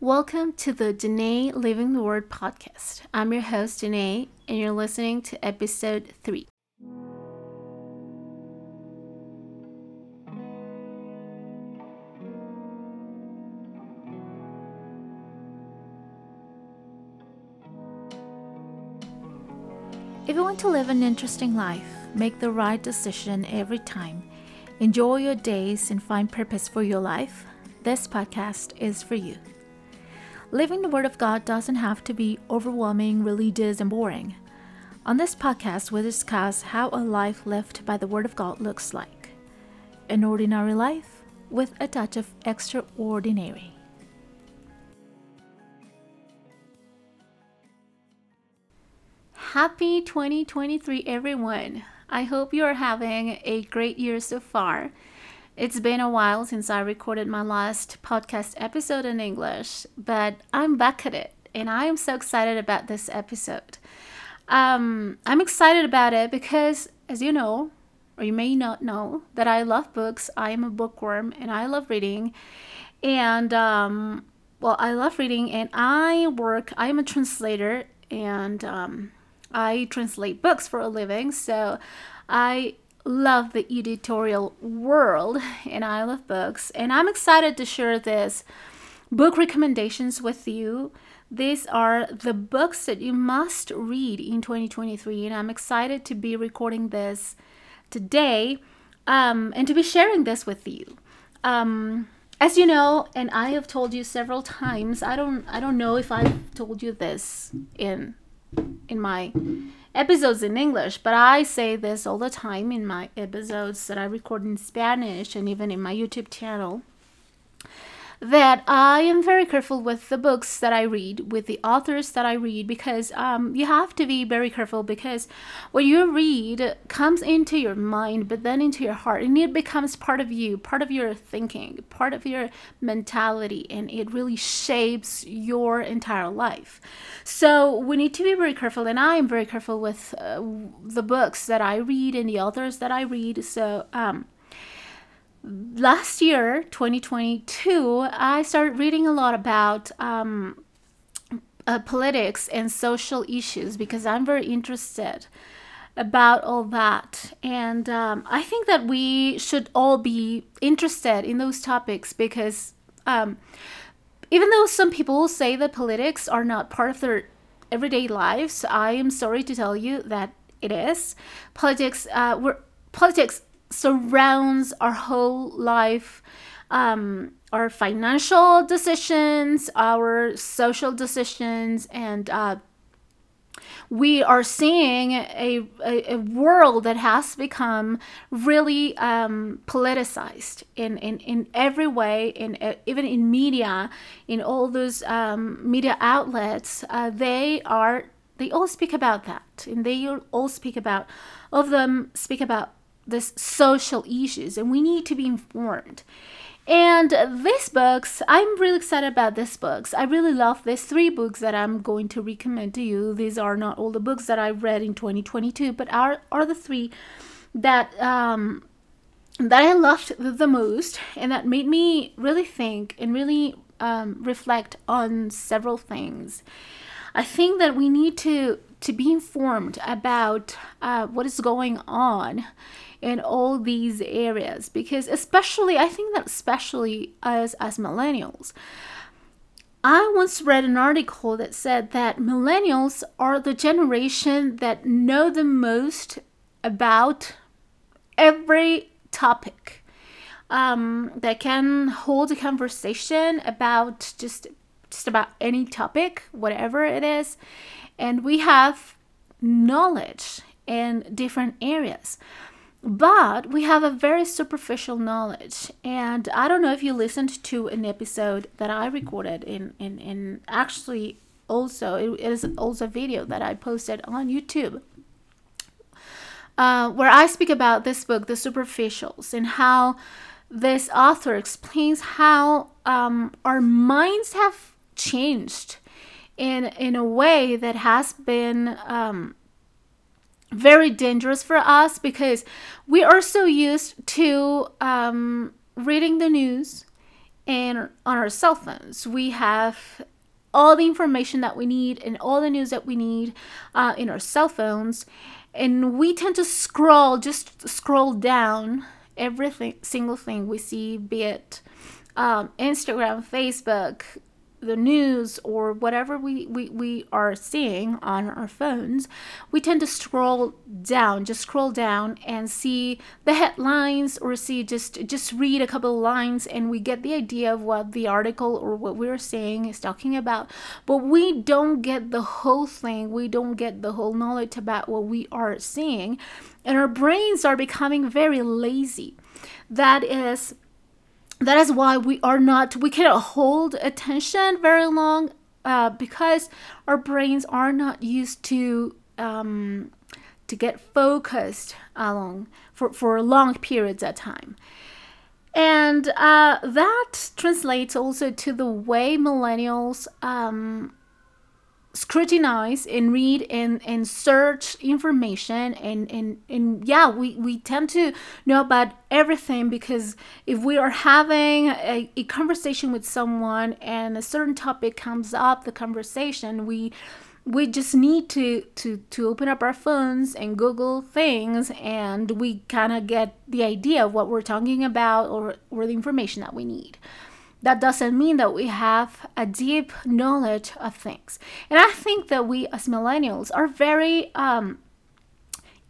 Welcome to the Danae Living the Word podcast. I'm your host, Danae, and you're listening to episode 3. If you want to live an interesting life, make the right decision every time, enjoy your days, and find purpose for your life, this podcast is for you. Living the Word of God doesn't have to be overwhelming, religious, and boring. On this podcast, we discuss how a life lived by the Word of God looks like an ordinary life with a touch of extraordinary. Happy 2023, everyone! I hope you are having a great year so far. It's been a while since I recorded my last podcast episode in English, but I'm back at it and I am so excited about this episode. Um, I'm excited about it because, as you know, or you may not know, that I love books. I am a bookworm and I love reading. And, um, well, I love reading and I work, I am a translator and um, I translate books for a living. So I love the editorial world and I love books. And I'm excited to share this book recommendations with you. These are the books that you must read in 2023. And I'm excited to be recording this today um, and to be sharing this with you. Um, as you know, and I have told you several times, I don't I don't know if I've told you this in in my episodes in English, but I say this all the time in my episodes that I record in Spanish and even in my YouTube channel that I am very careful with the books that I read, with the authors that I read, because um, you have to be very careful because what you read comes into your mind, but then into your heart, and it becomes part of you, part of your thinking, part of your mentality, and it really shapes your entire life. So we need to be very careful, and I am very careful with uh, the books that I read and the authors that I read. So, um, last year 2022 i started reading a lot about um, uh, politics and social issues because i'm very interested about all that. And um, i think that we should all be interested in those topics because um, even though some people say that politics are not part of their everyday lives i am sorry to tell you that it is. Politics uh, we're politics surrounds our whole life um, our financial decisions our social decisions and uh, we are seeing a, a, a, world that has become really um, politicized in, in, in every way, in, uh, even in media, in all those um, media outlets. Uh, they are they all speak about that, and they all speak about of them speak about this social issues and we need to be informed. And these books i'm really excited about these books. I really love these three books that i'm going to recommend to you. These are not all the books that i read in 2022 but are are the three that um that i loved the most and that made me really think and really um, reflect on several things. I think that we need to to be informed about uh, what is going on in all these areas. Because especially i think that especially as as millennials i once read an article that said that millennials are the generation that know the most about every topic um, that can hold a conversation about just just about any topic whatever it is and we have knowledge in different areas. But we have a very superficial knowledge and i don't know if you listened to an episode that i recorded in in, in actually also it is also a video that i posted on youtube uh, where i speak about this book the superficials and how this author explains how um, our minds have changed in in a way that has been um, very dangerous for us because we are so used to um, reading the news and on our cell phones. We have all the information that we need and all the news that we need uh, in our cell phones. And we tend to scroll, just scroll down everything, single thing we see, be it um, Instagram, Facebook, the news or whatever we, we, we are seeing on our phones, we tend to scroll down, just scroll down and see the headlines or see just just read a couple lines and we get the idea of what the article or what we're saying is talking about. But we don't get the whole thing. We don't get the whole knowledge about what we are seeing. And our brains are becoming very lazy. That is that is why we are not we cannot hold attention very long uh, because our brains are not used to um, to get focused along for, for long periods of time. And uh, that translates also to the way millennials um, scrutinize and read and, and search information and, and, and yeah we, we tend to know about everything because if we are having a, a conversation with someone and a certain topic comes up the conversation we we just need to to to open up our phones and google things and we kind of get the idea of what we're talking about or or the information that we need that doesn't mean that we have a deep knowledge of things. And I think that we as millennials are very um,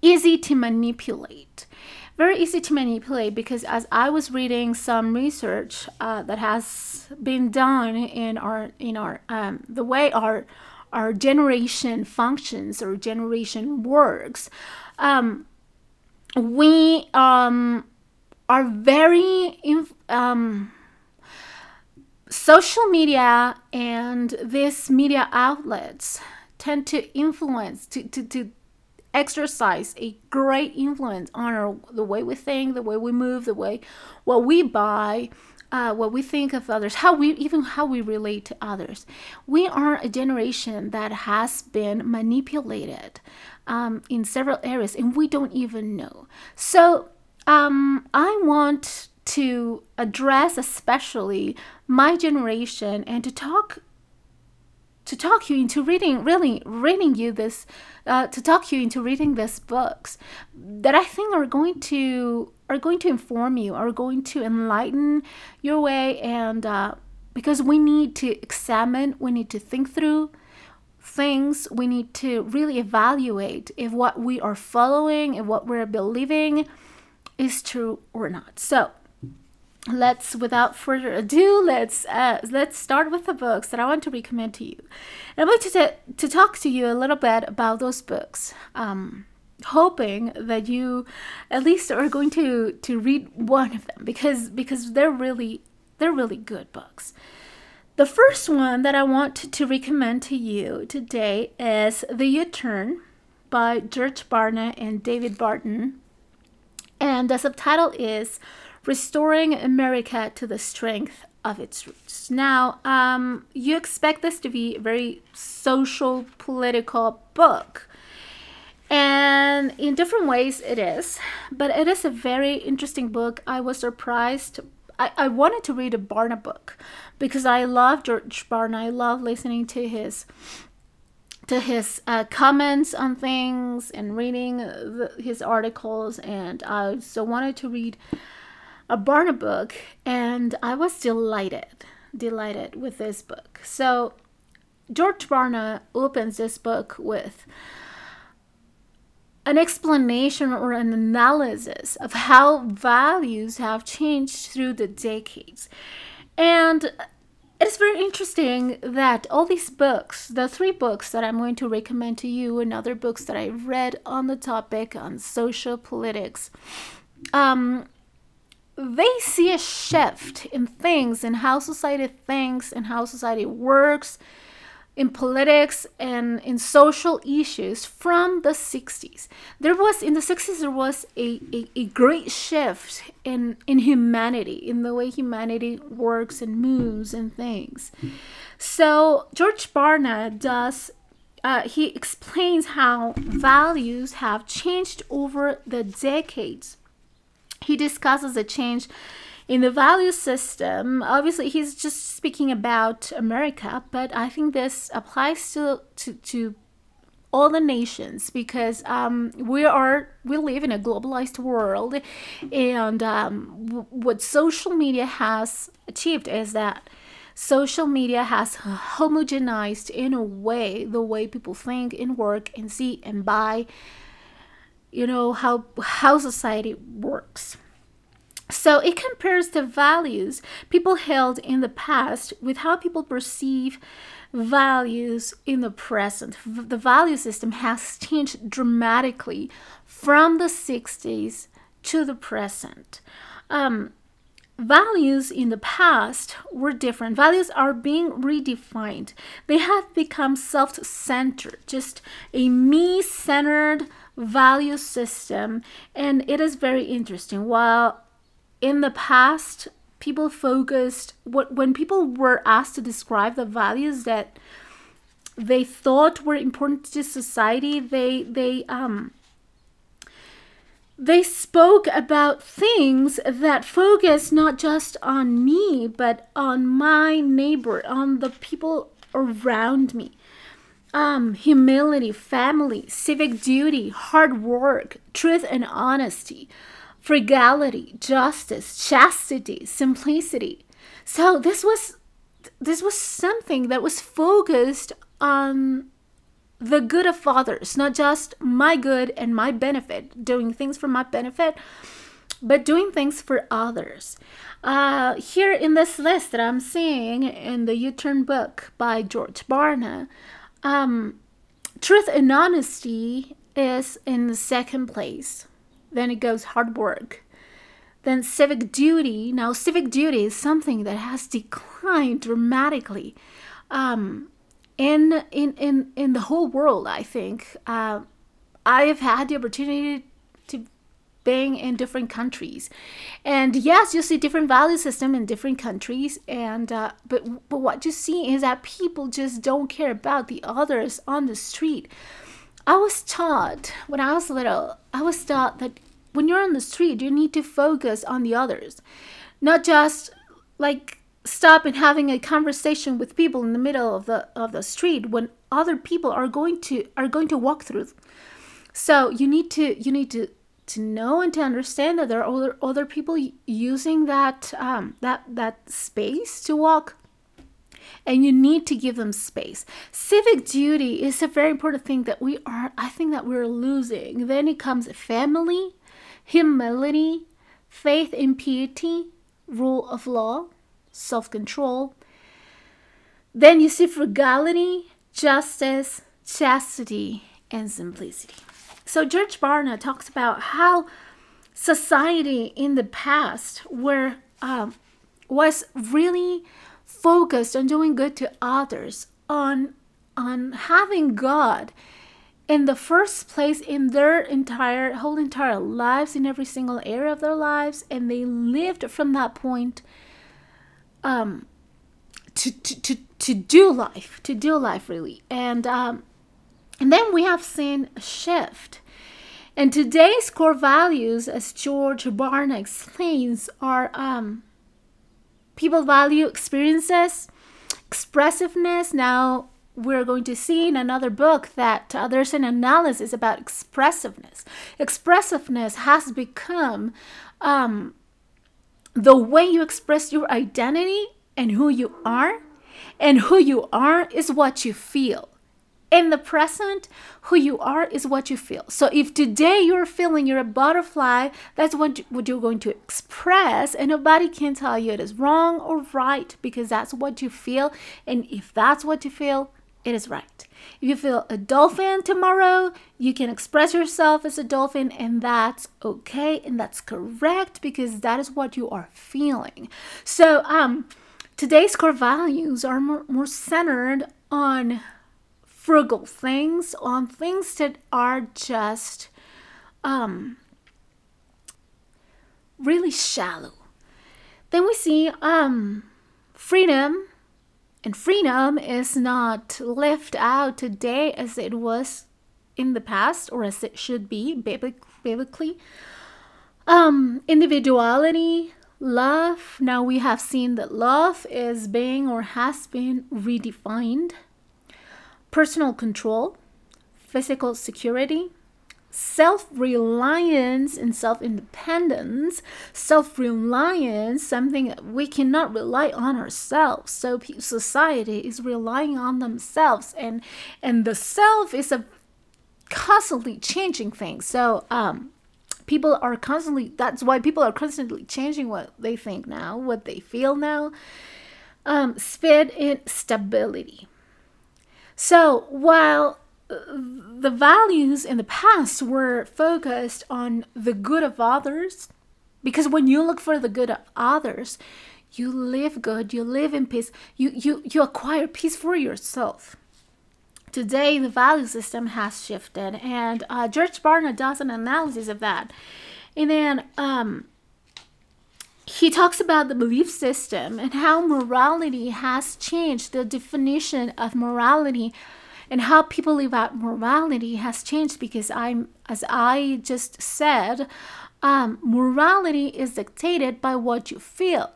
easy to manipulate. Very easy to manipulate because as I was reading some research uh, that has been done in our in our um, the way our our generation functions or generation works, um, we um, are very um, social media and these media outlets tend to influence to, to, to exercise a great influence on our, the way we think the way we move the way what we buy uh, what we think of others how we even how we relate to others. We are a generation that has been manipulated um, in several areas and we don't even know. So um, i want to address especially my generation and to talk to talk you into reading really reading you this uh, to talk you into reading these books that i think are going to are going to inform you are going to enlighten your way and uh, because we need to examine we need to think through things we need to really evaluate if what we are following and what we're believing is true or not. So let's without further ado let's uh, let's start with the books that i want to recommend to you. And i'm going to, t- to talk to you a little bit about those books um, hoping that you at least are going to to read one of them because because they're really they're really good books. The first one that i want to, recommend to you today is the u-turn by george barna and david barton. And the subtitle is restoring America to the strength of its roots. Now, um, you expect this to be a very social, political book. And in different ways, it is. But it is a very interesting book. I was surprised. I, I wanted to read a Barna book because I love George Barna. I love listening to his to his uh, comments on things and reading the, his articles. And I so wanted to read a Barna book, and I was delighted, delighted with this book. So, George Barna opens this book with an explanation or an analysis of how values have changed through the decades. And it's very interesting that all these books, the three books that I'm going to recommend to you, and other books that I've read on the topic on social politics, um, they see a shift in things in how society thinks and how society works in politics and in social issues from the 60s there was in the 60s there was a, a, a, great shift in in humanity in the way humanity works and moves and things. So george barna does uh, he explains how values have changed over the decades he discusses a change in the value system, obviously he's just speaking about America, but I think this applies to to, to all the nations because um, we are we live in a globalized world, and um, w- what social media has achieved is that social media has homogenized in a way the way people think and work and see and buy you know how how society works so it compares the values people held in the past with how people perceive values in the present. The value system has changed dramatically from the 60s to the present. Um, values in the past were different. Values are being redefined. They have become self centered, just a me centered value system. And it is very interesting. While in the past, people focused what when people were asked to describe the values that they thought were important to society, they they um they spoke about things that focus not just on me but on my neighbor on the people around me um, humility family civic duty hard work truth and honesty frugality, justice, chastity, simplicity. So this was this was something that was focused on the good of others, not just my good and my benefit, doing things for my benefit, but doing things for others. Uh, here in this list that I'm seeing in the U Turn book by George Barna, um, truth and honesty is in the second place. Then it goes hard work. Then civic duty. Now, civic duty is something that has declined dramatically um, in, in, in, in the whole world, I think. Uh, I have had the opportunity being in different countries. And yes you see different value system in different countries and uh, but but what you see is that people just don't care about the others on the street. I was taught when I was little, I was taught that when you're on the street, you need to focus on the others, not just like stop and having a conversation with people in the middle of the of the street when other people are going to are going to walk through. So you need to you need to to know and to understand that there are other other people using that um, that that space to walk and you need to give them space. Civic duty is a very important thing that we are, I think that we're losing. Then it comes family, humility, faith in piety, rule of law, self control. Then you see frugality, justice, chastity, and simplicity. So George Barna talks about how society in the past were um, was really focused on doing good to others, on on having God in the first place in their entire whole entire lives in every single area of their lives and they lived from that point um to to to, to do life to do life really. And um and then we have seen a shift and today's core values as george barna explains are um people value experiences, expressiveness. Now, we're going to see in another book that there's an analysis about expressiveness. Expressiveness has become um, the way you express your identity and who you are, and who you are is what you feel in the present, who you are is what you feel. So if today you're feeling you're a butterfly, that's what, what you're going to express, and nobody can tell you it is wrong or right because that's what you feel. And if that's what you feel, it is right. If you feel a dolphin tomorrow, you can express yourself as a dolphin, and that's okay and that's correct because that is what you are feeling. So, um, today's core values are more, more centered on frugal things, on things that are just um, really shallow. Then we see um, freedom, and freedom is not left out today as it was in the past or as it should be biblically. Um, individuality, love. Now we have seen that love is being or has been redefined. Personal control, physical security, self reliance and self independence. Self reliance, something that we cannot rely on ourselves. So society is relying on themselves, and and the self is a constantly changing thing. So um, people are constantly. That's why people are constantly changing what they think now, what they feel now. Um, speed and stability. So while the values in the past were focused on the good of others because when you look for the good of others you live good you live in peace you you you acquire peace for yourself. Today the value system has shifted and uh, george barna does an analysis of that. And then um, he talks about the belief system and how morality has changed the definition of morality and how people live out morality has changed because I'm, as I just said, um, morality is dictated by what you feel.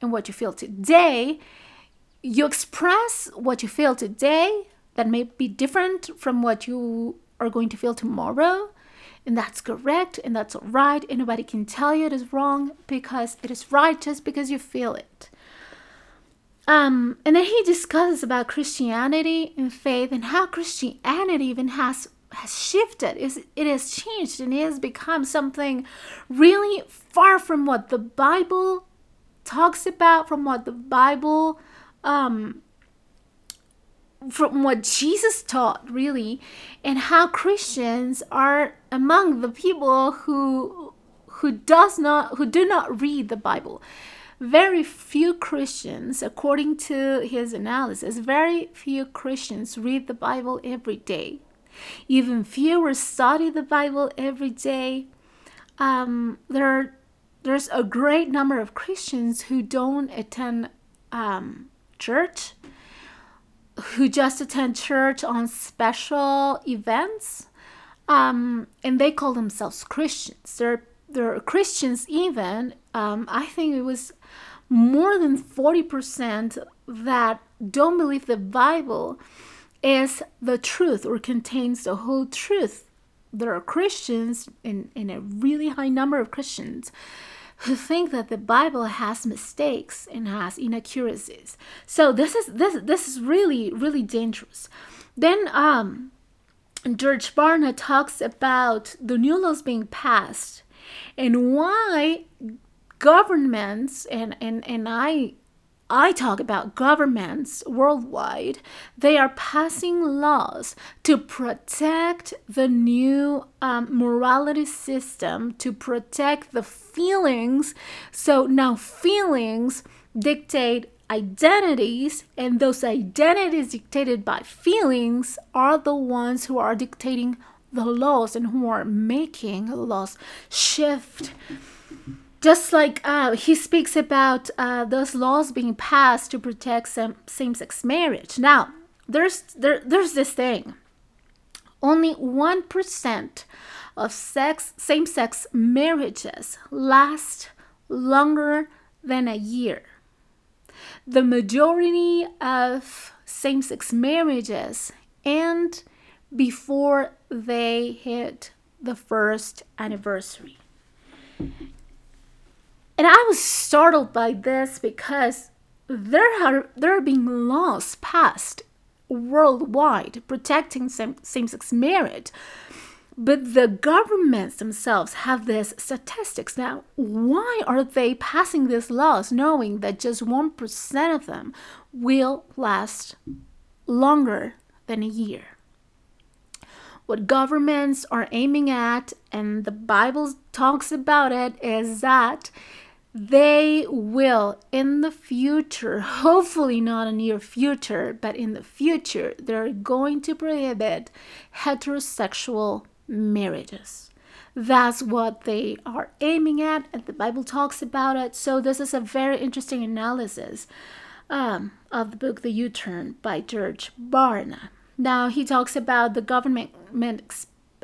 And what you feel today, you express what you feel today that may be different from what you are going to feel tomorrow. And that's correct and that's right. And can tell you it is wrong because it is right just because you feel it. Um, and then he discusses about Christianity and faith and how Christianity even has has shifted. Is it has changed and it has become something really far from what the Bible talks about, from what the Bible um, from what Jesus taught, really, and how Christians are among the people who who does not who do not read the Bible very few Christians, according to his analysis, very few Christians read the Bible every day. Even fewer study the Bible every day. Um, there are, there's a great number of Christians who don't attend um, church, who just attend church on special events, um, and they call themselves Christians. There are Christians even. Um, I think it was more than 40% that don't believe the Bible is the truth or contains the whole truth. There are Christians, in, in a really high number of Christians, who think that the Bible has mistakes and has inaccuracies. So this is this this is really really dangerous. Then um, George Barna talks about the new laws being passed and why governments and and and I I talk about governments worldwide, they are passing laws to protect the new um, morality system, to protect the feelings. So now feelings dictate identities, and those identities dictated by feelings are the ones who are dictating the laws and who are making laws shift just like uh, he speaks about uh, those laws being passed to protect same-sex marriage. Now, there's there, there's this thing. Only one percent of sex same-sex marriages last longer than a year. The majority of same-sex marriages end before they hit the first anniversary. And I was startled by this because there are there are being laws passed worldwide protecting same sex marriage. But the governments themselves have these statistics. Now, why are they passing these laws knowing that just 1% of them will last longer than a year? What governments are aiming at, and the Bible talks about it, is that they will in the future, hopefully not a near future, but in the future, they're going to prohibit heterosexual marriages. That's what they are aiming at, and the Bible talks about it. So, this is a very interesting analysis um, of the book The U Turn by George Barna. Now, he talks about the government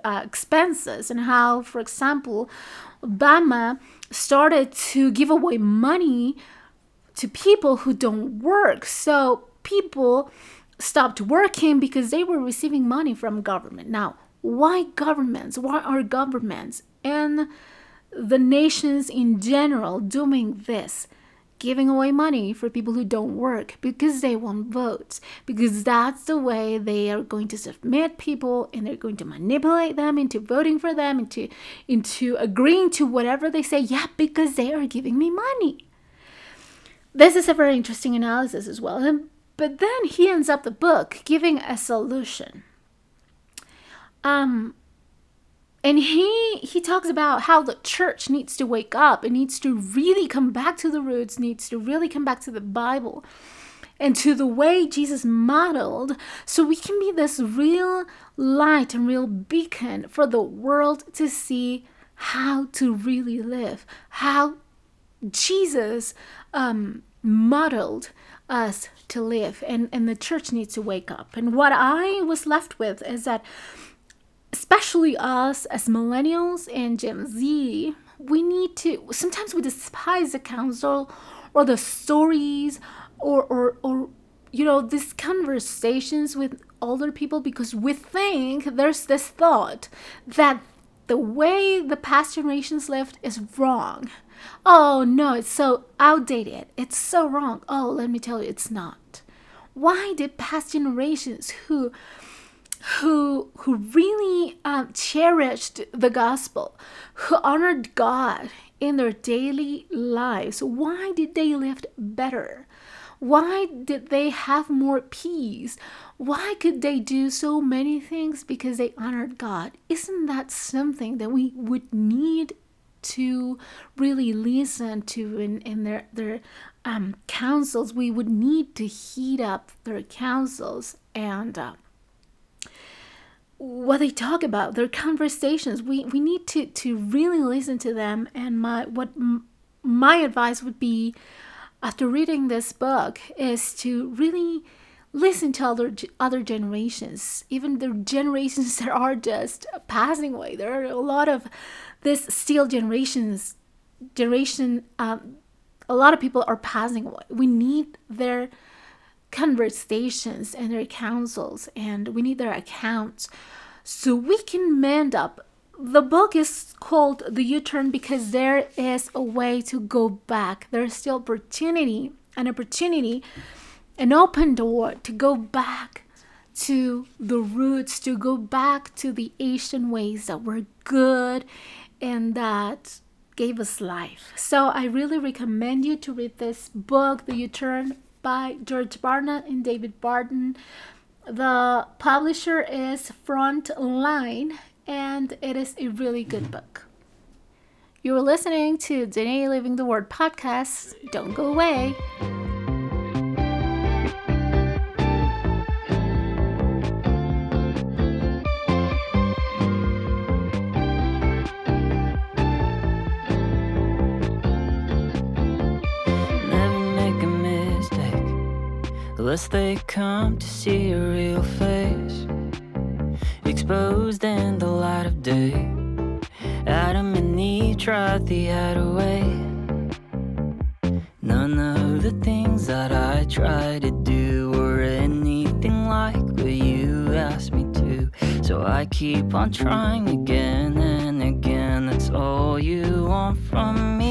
uh, expenses and how, for example, Obama started to give away money to people who don't work. So people stopped working because they were receiving money from government. Now, why governments? Why are governments and the nations in general doing this? Giving away money for people who don't work because they want votes, because that's the way they are going to submit people and they're going to manipulate them into voting for them, into, into agreeing to whatever they say. Yeah, because they are giving me money. This is a very interesting analysis as well. But then he ends up the book giving a solution. Um, and he he talks about how the church needs to wake up. It needs to really come back to the roots needs to really come back to the bible and to the way jesus modeled so we can be this real light and real beacon for the world to see how to really live how jesus um, modeled us to live. And and the church needs to wake up. And what i was left with is that especially us as millennials and Gen Z, we need to sometimes we despise the counsel or the stories or or or you know these conversations with older people because we think there's this thought that the way the past generations lived is wrong. Oh no, it's so outdated. It's so wrong. Oh, let me tell you, it's not. Why did past generations who who who really um, cherished the gospel, who honored God in their daily lives. Why did they live better? Why did they have more peace? Why could they do so many things? Because they honored God. Isn't that something that we would need to really listen to in, in their, their um, counsels? We would need to heat up their counsels and uh, what they talk about, their conversations. We we need to to really listen to them. And my what my advice would be after reading this book is to really listen to other other generations, even the generations that are just passing away. There are a lot of this still generations generation. Um, a lot of people are passing away. We need their conversations and their counsels and we need their accounts so we can mend up. The book is called The U Turn because there is a way to go back. There's still opportunity, an opportunity, an open door to go back to the roots, to go back to the Asian ways that were good and that gave us life. So I really recommend you to read this book, The U Turn by George Barna and David Barton. The publisher is Frontline, and it is a really good book. You're listening to Danae Living the Word podcast. Don't go away. Unless they come to see your real face Exposed in the light of day. Adam and Eve tried the hideaway None of the things that I tried to do Were anything like what you asked me to. So I keep on trying again and again. That's all you want from me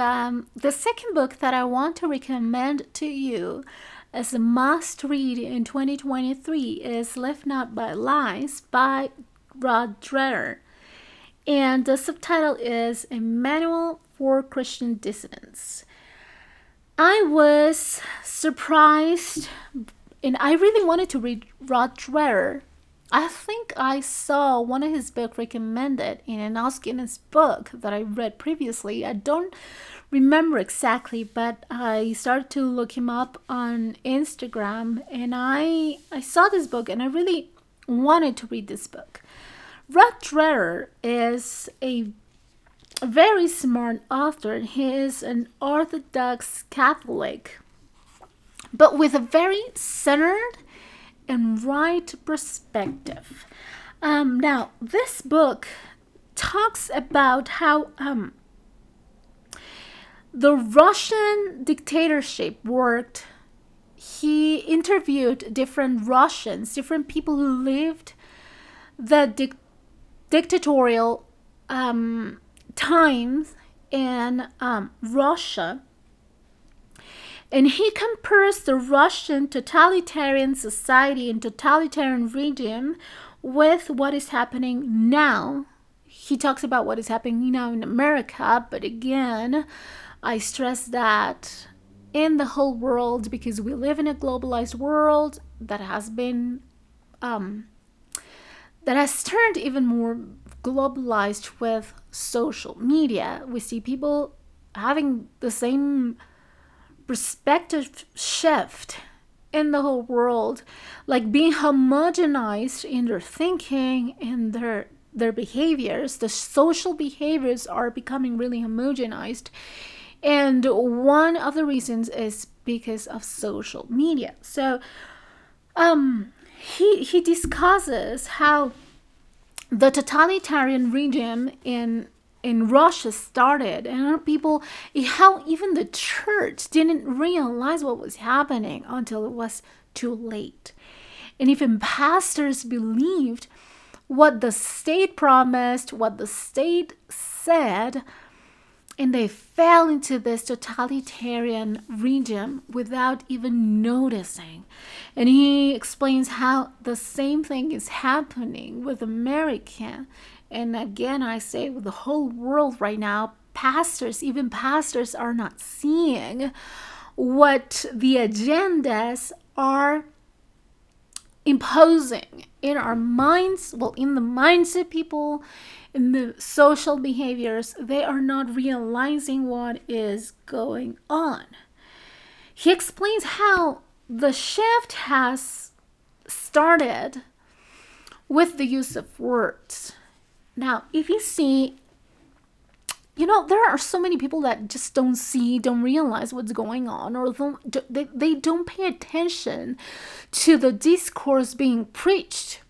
um, the second book that I want to recommend to you as a must read in 2023 is Live Not by Lies by Rod Dreher. And the subtitle is A Manual for Christian Dissidents. I was surprised, and I really wanted to read Rod Dreher I think I saw one of his book recommended in an Guinness book that I read previously. I don't remember exactly, but I started to look him up on Instagram and I I saw this book and I really wanted to read this book. Rod Dreher is a very smart author. He is an Orthodox Catholic, but with a very centered and right perspective. Um, now, this book talks about how um, the Russian dictatorship worked. He interviewed different Russians, different people who lived the di- dictatorial um, times in um, Russia. And he compares the Russian totalitarian society and totalitarian regime with what is happening now. He talks about what is happening now in America, but again, I stress that in the whole world because we live in a globalized world that has been um, that has turned even more globalized with social media. We see people having the same perspective shift in the whole world, like being homogenized in their thinking and their their behaviors. The social behaviors are becoming really homogenized. And one of the reasons is because of social media. So um he he discusses how the totalitarian regime in in Russia started, and people, how even the church didn't realize what was happening until it was too late. And even pastors believed what the state promised, what the state said, and they fell into this totalitarian regime without even noticing. And he explains how the same thing is happening with America. And again, I say with the whole world right now, pastors, even pastors, are not seeing what the agendas are imposing in our minds, well, in the minds of people, in the social behaviors, they are not realizing what is going on. He explains how the shift has started with the use of words. Now, if you see, you know, there are so many people that just don't see, don't realize what's going on, or don't, they, they don't pay attention to the discourse being preached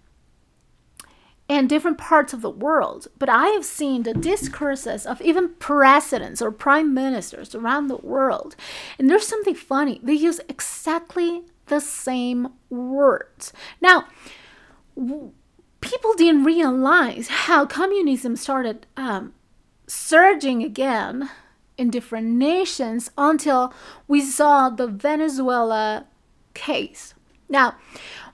in different parts of the world. But I have seen the discourses of even presidents or prime ministers around the world. And there's something funny. They use exactly the same words. Now, w- people didn't realize how communism started um, surging again in different nations until we saw the Venezuela case. Now,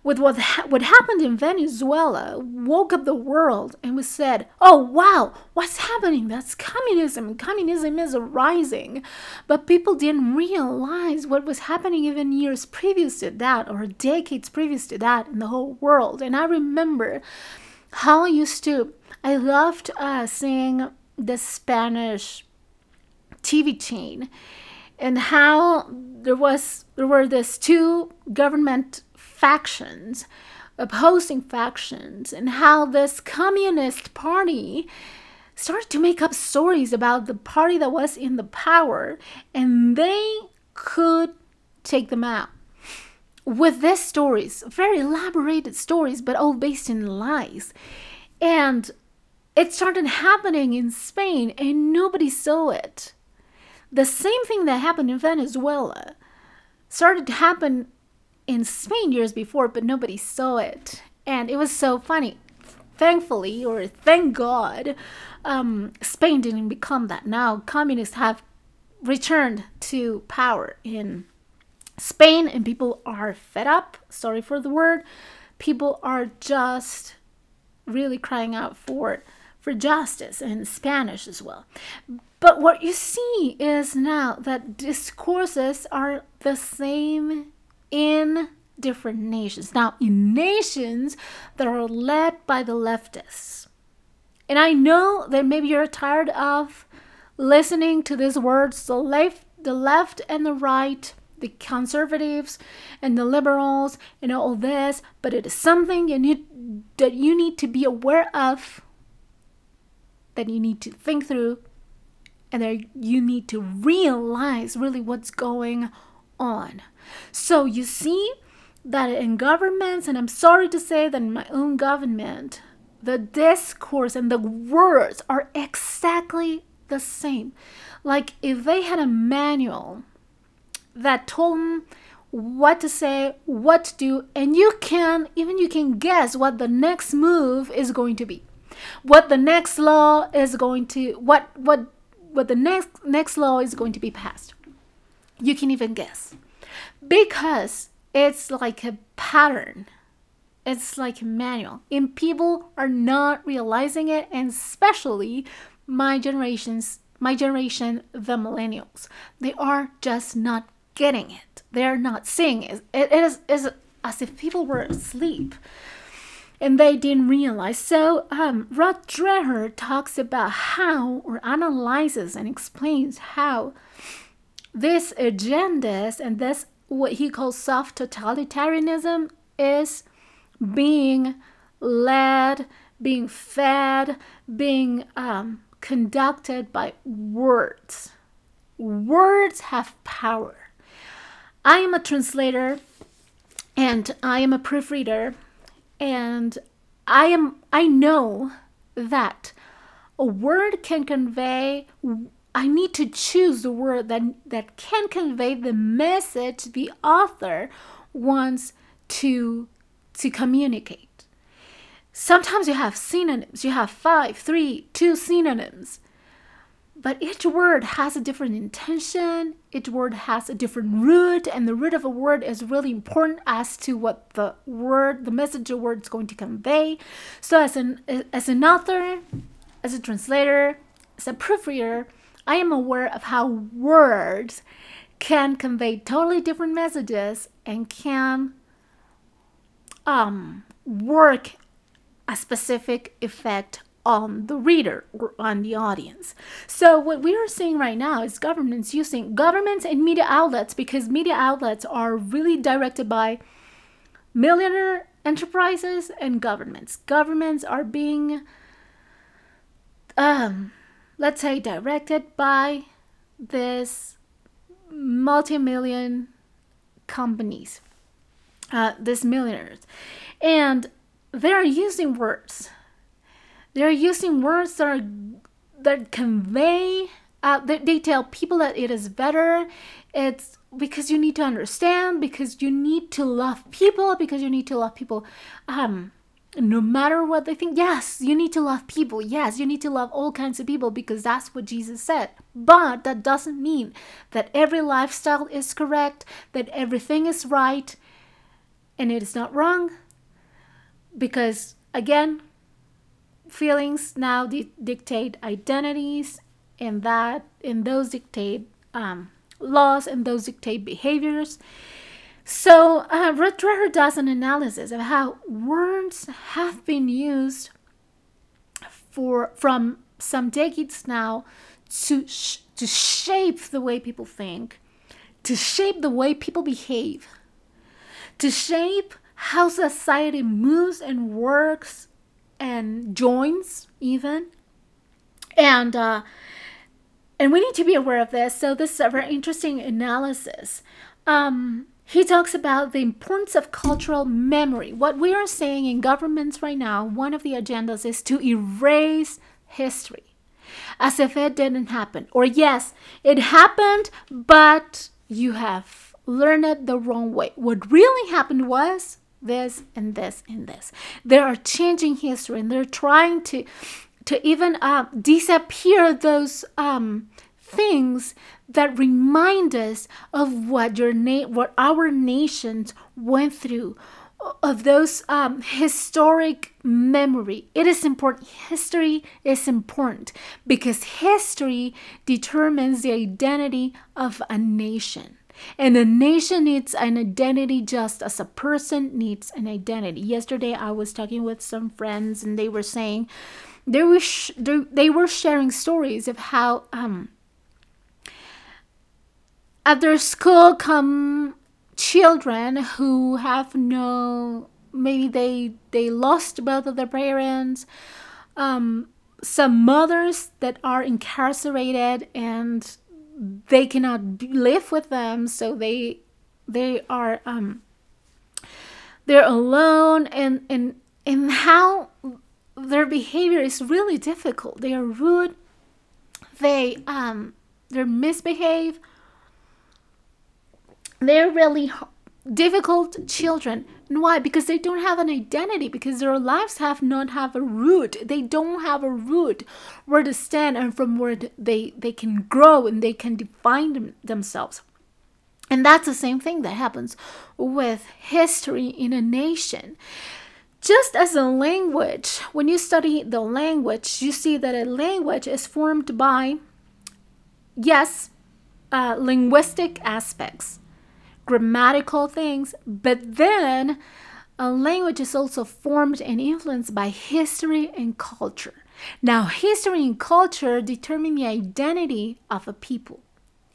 with what, ha- what happened in Venezuela, woke up the world and was said, oh wow, what's happening? That's communism. Communism is rising. But people didn't realize what was happening even years previous to that or decades previous to that in the whole world. And I remember how I used to, I loved uh, seeing the Spanish TV chain and how there was there were these two government factions, opposing factions, and how this communist party started to make up stories about the party that was in the power, and they could take them out with these stories, very elaborated stories, but all based in lies. And it started happening in Spain, and nobody saw it. The same thing that happened in Venezuela started to happen in Spain years before, but nobody saw it. And it was so funny. Thankfully, or thank God, um, Spain didn't become that. Now, communists have returned to power in Spain, and people are fed up. Sorry for the word. People are just really crying out for for justice in Spanish as well. But what you see is now that discourses are the same in different nations. Now, in nations that are led by the leftists. And I know that maybe you're tired of listening to these words the left, the left and the right, the conservatives and the liberals and all this, but it is something you need that you need to be aware of that you need to think through and that you need to realize really what's going on. So you see that in governments, and I'm sorry to say that in my own government, the discourse and the words are exactly the same. Like if they had a manual that told them what to say, what to do, and you can even you can guess what the next move is going to be what the next law is going to what what what the next next law is going to be passed. You can even guess. Because it's like a pattern. It's like a manual. And people are not realizing it, and especially my generations, my generation, the millennials. They are just not getting it. They are not seeing it. It is, is as if people were asleep and they didn't realize. So, um, Rod Dreher talks about how, or analyzes and explains how this agendas and this what he calls soft totalitarianism is being led, being fed, being um, conducted by words. Words have power. I am a translator and I am a proofreader and I am I know that a word can convey I need to choose the word that that can convey the message the author wants to to communicate. Sometimes you have synonyms, you have five, three, two synonyms. But each word has a different intention, each word has a different root, and the root of a word is really important as to what the word, the message the word is going to convey. So as an as an author, as a translator, as a proofreader, I am aware of how words can convey totally different messages and can um, work a specific effect on the reader or on the audience. So what we are seeing right now is governments using governments and media outlets because media outlets are really directed by millionaire enterprises and governments. Governments are being um let's say directed by this multi-million companies uh, these millionaires. And they're using words. They're using words that are that convey uh, they, they tell people that it is better. It's because you need to understand because you need to love people because you need to love people. Um no matter what they think yes you need to love people. Yes you need to love all kinds of people because that's what jesus said. But that doesn't mean that every lifestyle is correct that everything is right and it is not wrong. Because again feelings now di- dictate identities and that and those dictate um, laws and those dictate behaviors so uh, does an analysis of how words have been used for from some decades now to sh- to shape the way people think to shape the way people behave to shape how society moves and works and joins even. And uh, and we need to be aware of this. So this is a very interesting analysis. Um, he talks about the importance of cultural memory. What we are saying in governments right now one of the agendas is to erase history as if it didn't happen. Or yes it happened but you have learned it the wrong way. What really happened was this and this and this. They are changing history and they're trying to to even uh, disappear those um, things that remind us of what your na- what our nations went through of those um, historic memory. It is important. History is important because history determines the identity of a nation. And a nation needs an identity just as a person needs an identity. Yesterday, I was talking with some friends, and they were saying they were sh- they were sharing stories of how um, at their school come children who have no maybe they they lost both of their parents. Um, some mothers that are incarcerated and they cannot live with them so they they are um they're alone and and and how their behavior is really difficult. They are rude. They um they're misbehave they're really difficult children. And why? Because they don't have an identity because their lives have not have a root. They don't have a root where to stand and from where they they can grow and they can define them, themselves. And that's the same thing that happens with history in a nation. Just as a language when you study the language you see that a language is formed by yes uh, linguistic aspects grammatical things, but then a language is also formed and influenced by history and culture. Now, history and culture determine the identity of a people.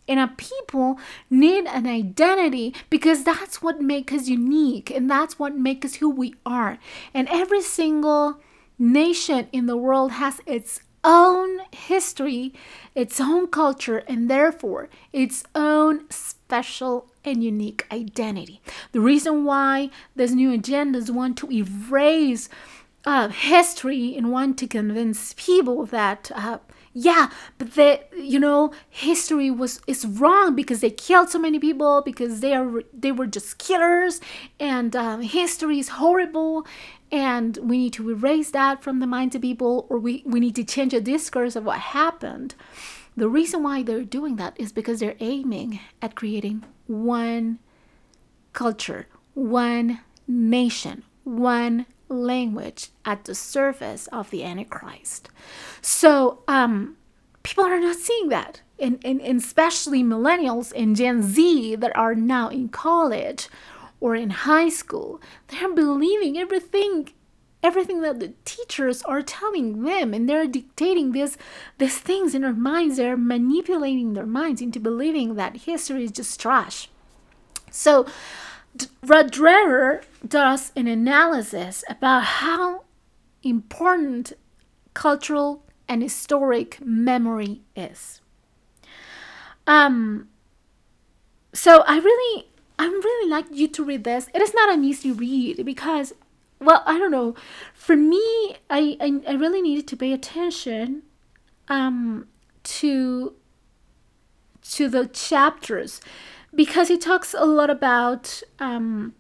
And a people need an identity because that's what makes us unique and that's what makes us who we are. And every single nation in the world has its own history, its own culture, and therefore its own special and unique identity. The reason why these new agendas want to erase uh, history and want to convince people that uh, yeah but that you know history was is wrong because they killed so many people because they are they were just killers and um, history is horrible and we need to erase that from the minds of people or we, we need to change the discourse of what happened the reason why they're doing that is because they're aiming at creating one culture, one nation, one language at the surface of the Antichrist. So um, people are not seeing that. And, and, and especially millennials and Gen Z that are now in college or in high school, they're believing everything everything that the teachers are telling them and they're dictating this these things in their minds. They're manipulating their minds into believing that history is just trash. So Rod Dreher does an analysis about how important cultural and historic memory is. Um so i really i really like you to read this. It is not an easy read because well i don't know for me i i, I really needed to pay attention um to to the chapters because he talks a lot about um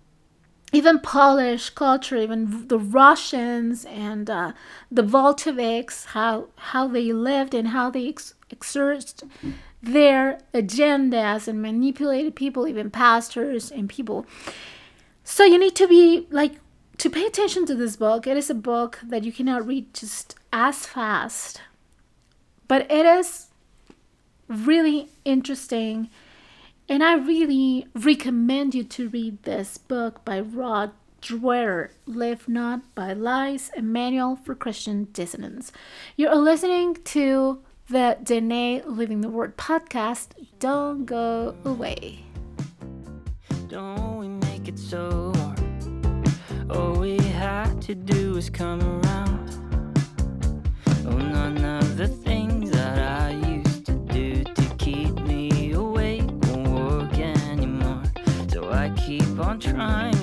even Polish culture, even the Russians and uh, the Bolsheviks, how how they lived and how they ex- exerted their agendas and manipulated people, even pastors and people. So you need to be like to pay attention to this book. It is a book that you cannot read just as fast, but it is really interesting. And I really recommend you to read this book by Rod Dreher, Live Not by Lies, a Manual for Christian Dissidents. You're listening to the Danae Living the Word podcast. Don't go away. Don't we make it so to do is come around. Oh, none of the things that I used to do to keep me awake won't work anymore. So I keep on trying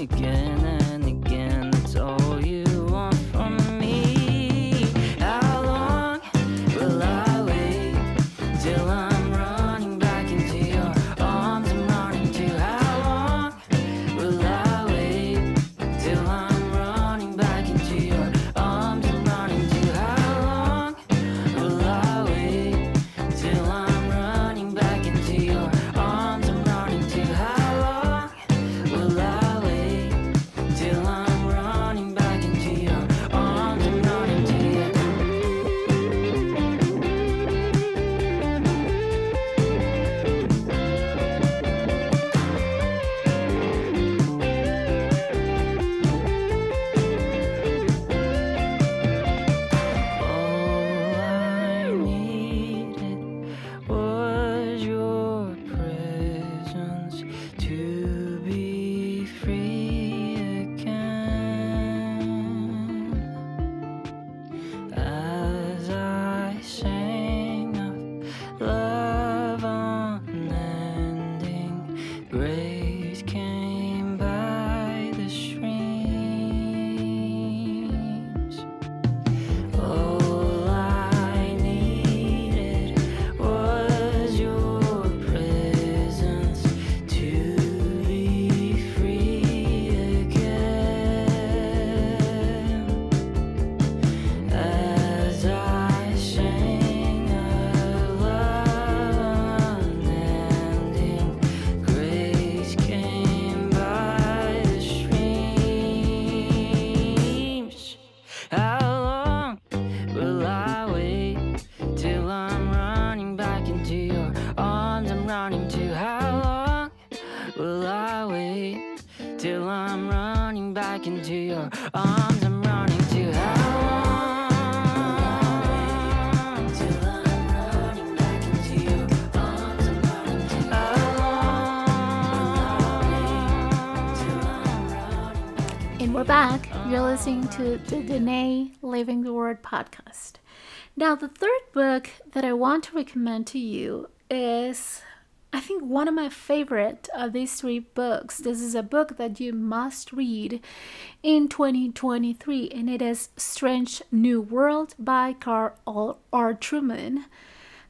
listening to the Danae Living the Word podcast. Now, the third book that I want to recommend to you is, I think, one of my favorite of these three books. This is a book that you must read in 2023, and it is Strange New World by Carl R. Trueman,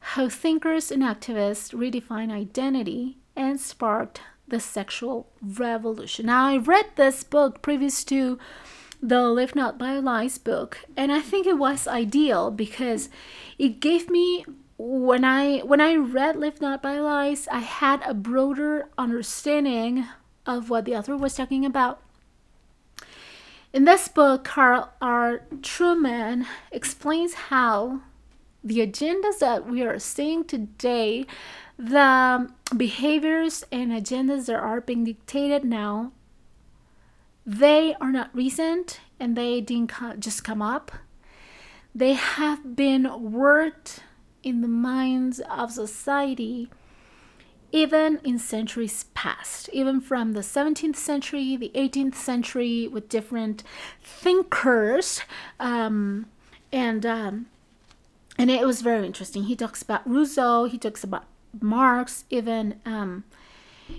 How Thinkers and Activists Redefine Identity and Sparked the Sexual Revolution. Now, I read this book previous to the Live Not by Lies book, and I think it was ideal because it gave me when I when I read Live Not by Lies, I had a broader understanding of what the author was talking about. In this book, Carl R. Trueman explains how the agendas that we are seeing today, the behaviors and agendas that are being dictated now, they are not recent and they didn't co- just come up. They have been worked in the minds of society even in centuries past, even from the 17th century, the 18th century, with different thinkers. Um, and um, and it was very interesting. He talks about Rousseau, he talks about Marx, even um,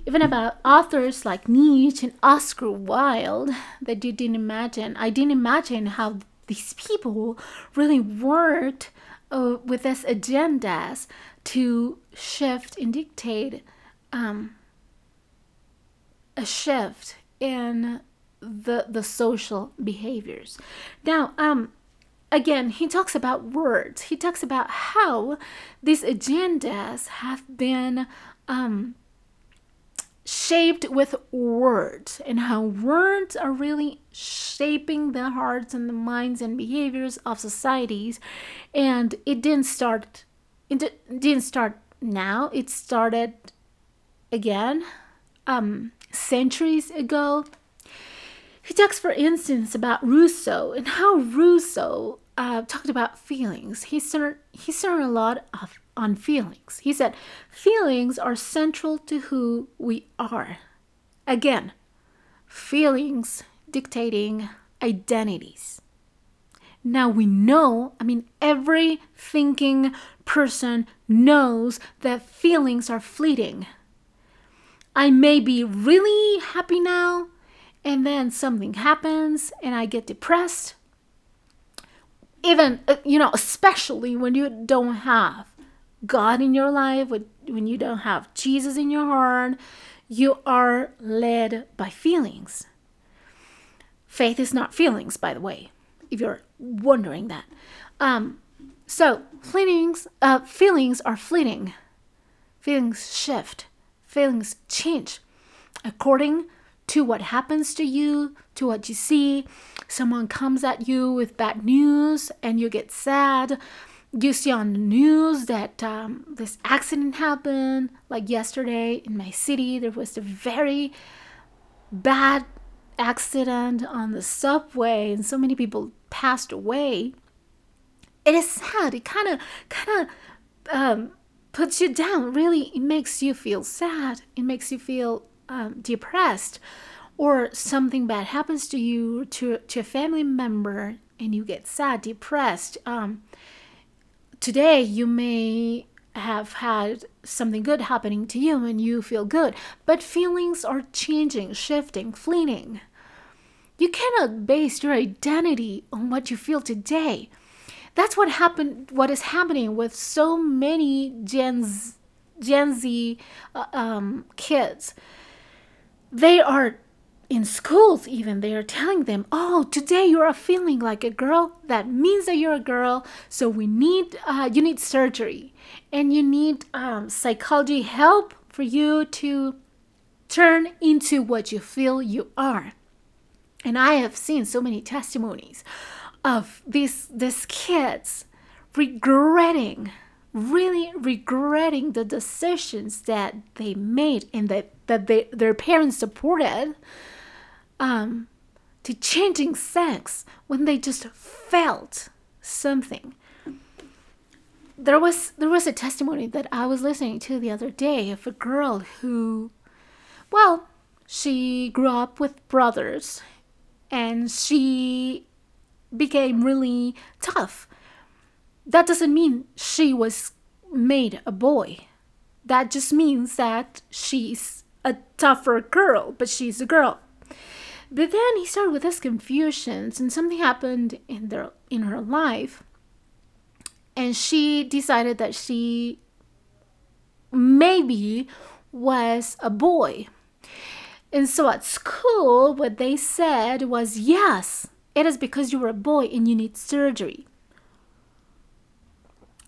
even about authors like Nietzsche and Oscar Wilde that you didn't imagine. I didn't imagine how these people really worked uh, with these agendas to shift and dictate um, a shift in the the social behaviors. Now, um, again, he talks about words. He talks about how these agendas have been um, shaped with words and how words are really shaping the hearts and the minds and behaviors of societies. And it didn't start. It didn't start now. It started again um, centuries ago. He talks, for instance, about Rousseau and how Rousseau uh, talked about feelings. He centered, he centered a lot of, on feelings. He said, feelings are central to who we are. Again, feelings dictating identities. Now we know, I mean, every thinking person knows that feelings are fleeting. I may be really happy now, and then something happens and I get depressed. Even, uh, you know, especially when you don't have God in your life, when you don't have Jesus in your heart, you are led by feelings. Faith is not feelings, by the way, if you're wondering that. Um, so, feelings, uh, feelings are fleeting. Feelings shift. Feelings change according to what happens to you, to what you see. Someone comes at you with bad news and you get sad. You see on the news that um, this accident happened, like yesterday in my city. There was a very bad accident on the subway, and so many people passed away. It is sad. It kind of, kind of um, puts you down. Really, it makes you feel sad. It makes you feel um, depressed or something bad happens to you to, to a family member and you get sad depressed um, today you may have had something good happening to you and you feel good but feelings are changing shifting fleeting. You cannot base your identity on what you feel today. That's what happened what is happening with so many gen z, gen z uh, um, kids. They are in schools even they are telling them oh today you are feeling like a girl. That means that you're a girl. So we need uh, you need surgery. And you need um, psychology help for you to turn into what you feel you are. And i have seen so many testimonies of these these kids regretting really regretting the decisions that they made and that, that they, their parents supported um, to changing sex when they just felt something. There was there was a testimony that I was listening to the other day of a girl who, well, she grew up with brothers, and she became really tough. That doesn't mean she was made a boy. That just means that she's a tougher girl, but she's a girl. But then he started with his confusions, and something happened in their in her life, and she decided that she maybe was a boy. And so at school, what they said was, yes, it is because you were a boy and you need surgery.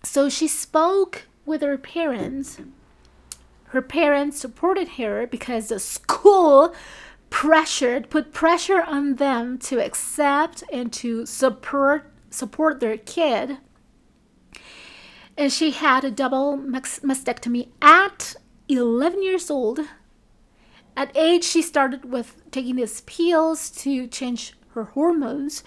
So she spoke with her parents. Her parents supported her because the school pressured, put pressure on them to accept and to support support their kid. And she had a double mastectomy at 11 years old. At age, she started with taking these pills to change her hormones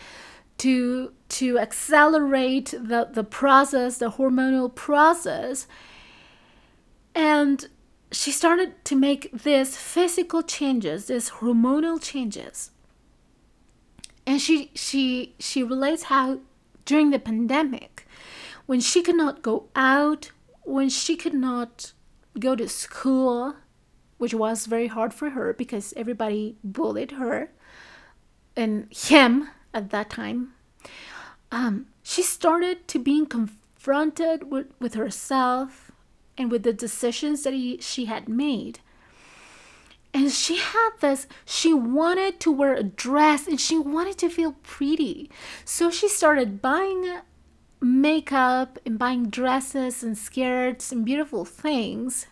to to accelerate the, the process, the hormonal process. And she started to make these physical changes, these hormonal changes. And she she she relates how during the pandemic, when she could not go out, when she could not go to school, which was very hard for her because everybody bullied her and him at that time. Um, she started to being confronted with, with herself and with the decisions that he, she had made. And she had this, she wanted to wear a dress and she wanted to feel pretty. So she started buying makeup and buying dresses and skirts and beautiful things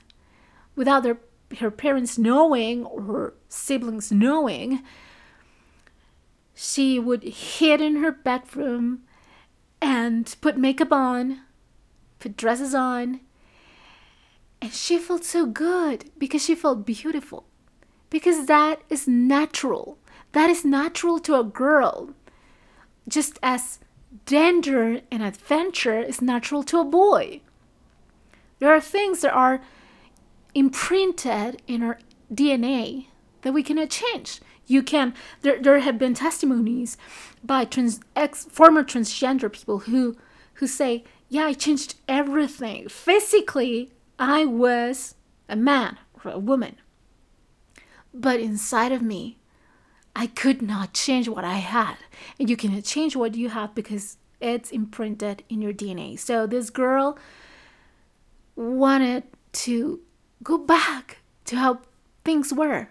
without their, her parents knowing or her siblings knowing. She would hid in her bedroom and put makeup on, put dresses on, and she felt so good because she felt beautiful. Because that is natural. That is natural to a girl. Just as danger and adventure is natural to a boy. There are things that are imprinted in our DNA that we cannot change. You can. There, there have been testimonies by trans, ex, former transgender people who who say, "Yeah, I changed everything physically. I was a man or a woman. But inside of me, I could not change what I had. And you cannot change what you have because it's imprinted in your DNA. So this girl wanted to go back to how things were.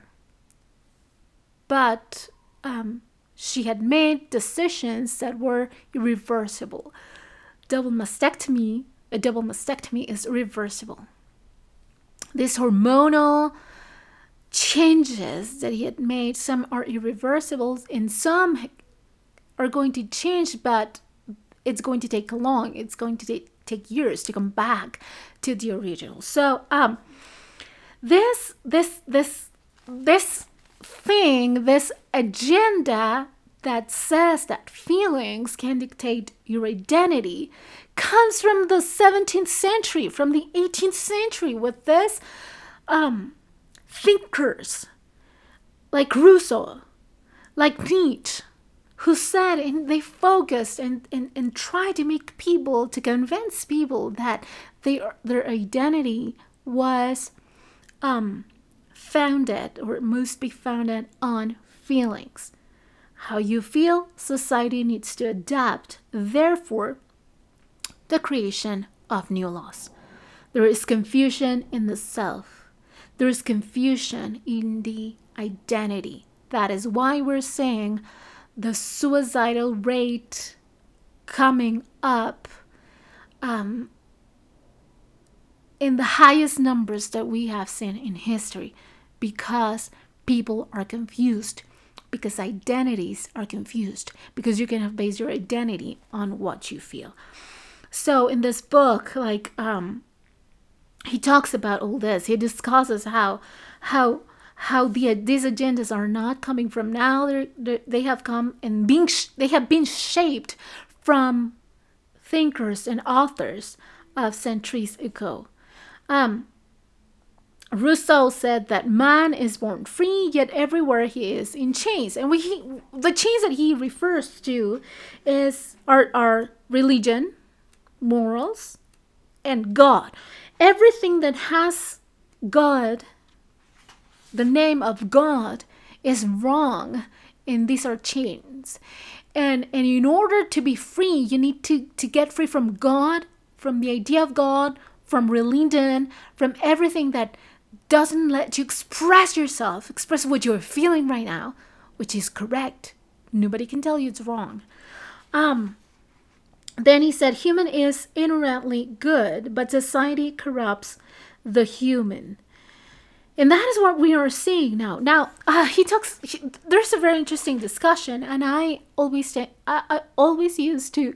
But um, she had made decisions that were irreversible. Double mastectomy, a double mastectomy is reversible these hormonal changes that he had made, some are irreversible and some are going to change, but it's going to take long. It's going to take, take years to come back to the original. So, um, this, this, this, this thing, this agenda that says that feelings can dictate your identity comes from the 17th century, from the 18th century, with this um, thinkers like Rousseau, like Nietzsche, who said and they focused and, and, and tried to make people, to convince people that they, their identity was um, founded or must be founded on feelings. How you feel, society needs to adapt. Therefore, the creation of new laws. There is confusion in the self. There is confusion in the identity. That is why we're saying the suicidal rate coming up um, in the highest numbers that we have seen in history because people are confused because identities are confused because you can have based your identity on what you feel so in this book, like um, he talks about all this. He discusses how how how the these agendas are not coming from now they're, they're, they have come and being sh- they have been shaped from thinkers and authors of centuries ago um, Rousseau said that man is born free, yet everywhere he is in chains. And we, he, the chains that he refers to is our, our religion, morals, and God. Everything that has God, the name of God, is wrong, and these are chains. And and in order to be free, you need to, to get free from God, from the idea of God, from religion, from everything that doesn't let you express yourself, express what you're feeling right now, which is correct. Nobody can tell you it's wrong. Um, then he said, human is inherently good, but society corrupts the human. And that is what we are seeing now. Now, uh, he talks. He, there's a very interesting discussion, and I always I, I always used to,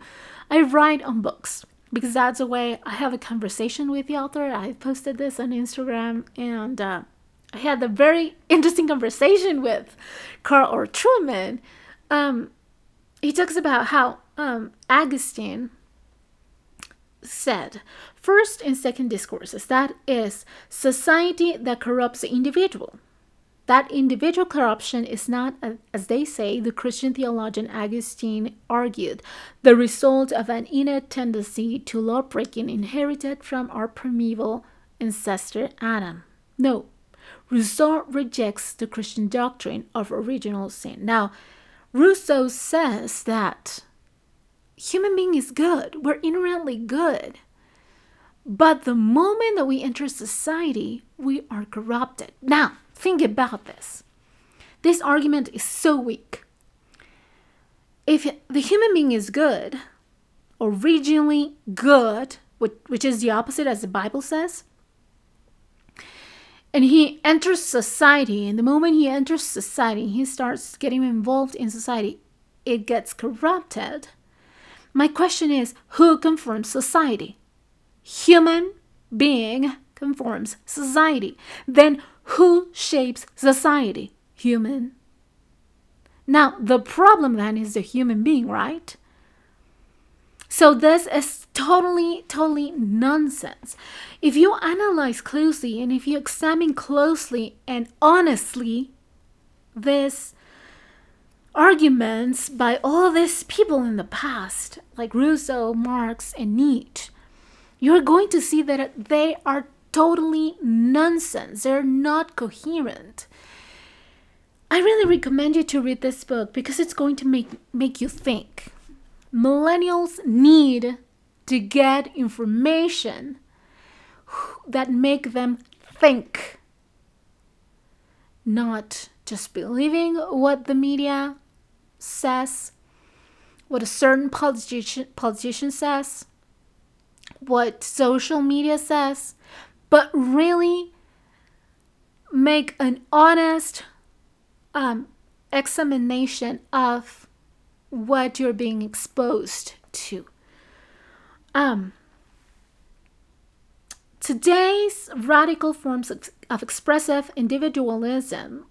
I write on books because that's a way I have a conversation with the author. I posted this on Instagram, and uh, I had a very interesting conversation with Carl R. Trueman. Um, he talks about how um, Augustine said first and second discourses that is society that corrupts the individual that individual corruption is not, as they say, the Christian theologian Augustine argued, the result of an innate tendency to law breaking inherited from our primeval ancestor Adam. No, Rousseau rejects the Christian doctrine of original sin. Now, Rousseau says that human being is good, we're inherently good. But the moment that we enter society, we are corrupted. Now, Think about this. This argument is so weak. If the human being is good, originally good, which is the opposite as the Bible says, and he enters society, and the moment he enters society, he starts getting involved in society, it gets corrupted. My question is who conforms society? Human being conforms society. Then who shapes society? Human. Now, the problem then is the human being, right? So, this is totally, totally nonsense. If you analyze closely and if you examine closely and honestly this arguments by all these people in the past, like Rousseau, Marx, and Nietzsche, you're going to see that they are totally nonsense. They're not coherent. I really recommend you to read this book because it's going to make, make you think. Millennials need to get information that make them think, not just believing what the media says, what a certain politician, politician says, what social media says, but really make an honest um, examination of what you're being exposed to. Um, today's radical forms of, of expressive individualism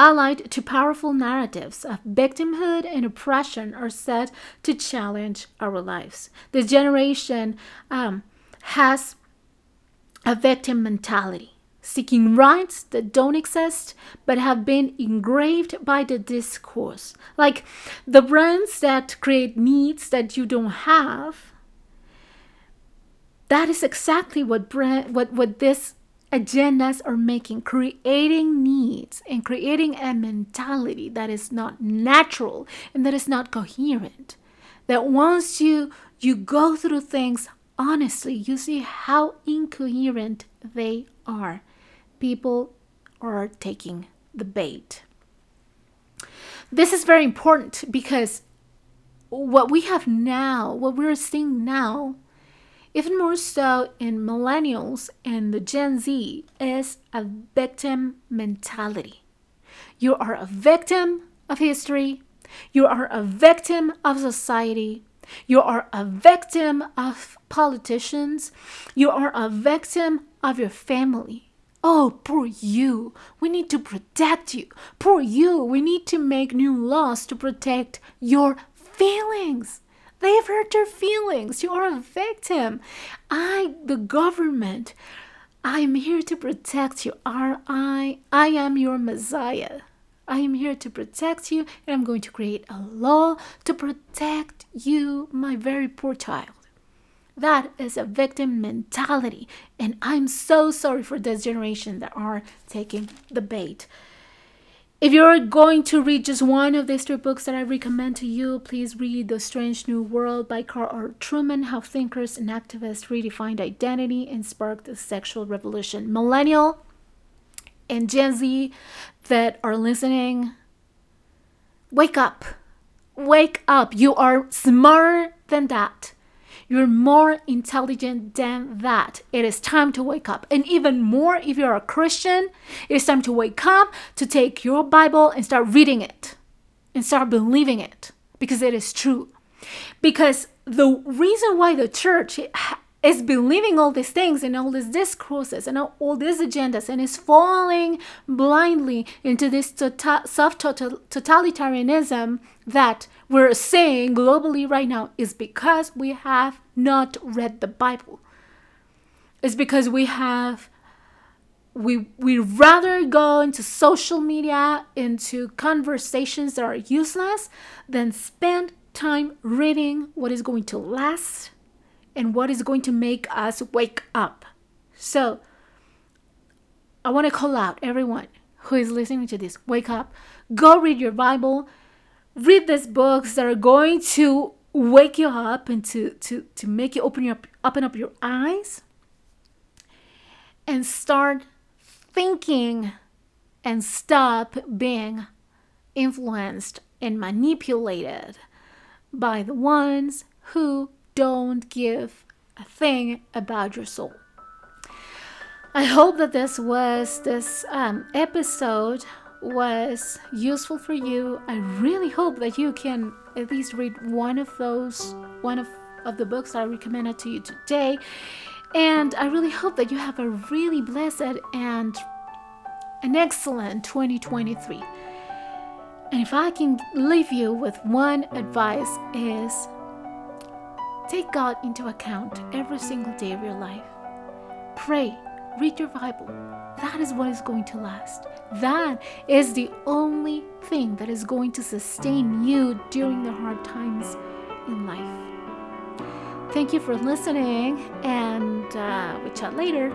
allied to powerful narratives of victimhood and oppression are set to challenge our lives. This generation um, has a victim mentality, seeking rights that don't exist but have been engraved by the discourse. Like the brands that create needs that you don't have. That is exactly what brand, what what this agendas are making, creating needs and creating a mentality that is not natural and that is not coherent. That once you you go through things honestly, you see how incoherent they are. People are taking the bait. This is very important because what we have now, what we're seeing now, even more so in millennials and the Gen Z, is a victim mentality. You are a victim of history, you are a victim of society, you are a victim of politicians. You are a victim of your family. Oh, poor you. We need to protect you. Poor you. We need to make new laws to protect your feelings. They've hurt your feelings. You are a victim. I, the government, I am here to protect you. Are I? I am your Messiah. I am here to protect you, and I'm going to create a law to protect you, my very poor child. That is a victim mentality. And I'm so sorry for this generation that are taking the bait. If you're going to read just one of these three books that I recommend to you, please read The Strange New World by Carl R. Trueman How Thinkers and Activists Redefined Identity and Sparked the Sexual Revolution. Millennial and Gen Z that are listening, wake up. Wake up. You are smarter than that. You're more intelligent than that. It is time to wake up. And even more, if you're a Christian, it is time to wake up, to take your Bible and start reading it and start believing it because it is true. Because the reason why the church is believing all these things and all these discourses and all these agendas and is falling blindly into this tota-, soft totalitarianism that we're seeing globally right now is because we have not read the Bible. It's because we have we we rather go into social media into conversations that are useless than spend time reading what is going to last and what is going to make us wake up. So, I want to call out everyone who is listening to this. Wake up, go read your Bible, read these books that are going to wake you up and to, to, to make you open, your, open up your eyes and start thinking and stop being influenced and manipulated by the ones who don't give a thing about your soul. I hope that this was this um, episode was useful for you. I really hope that you can at least read one of those one of, of the books I recommended to you today. And I really hope that you have a really blessed and an excellent 2023. And if I can leave you with one advice is Take God into account every single day of your life. Pray, read your Bible. That is what is going to last. That is the only thing that is going to sustain you during the hard times in life. Thank you for listening, and uh, we chat later.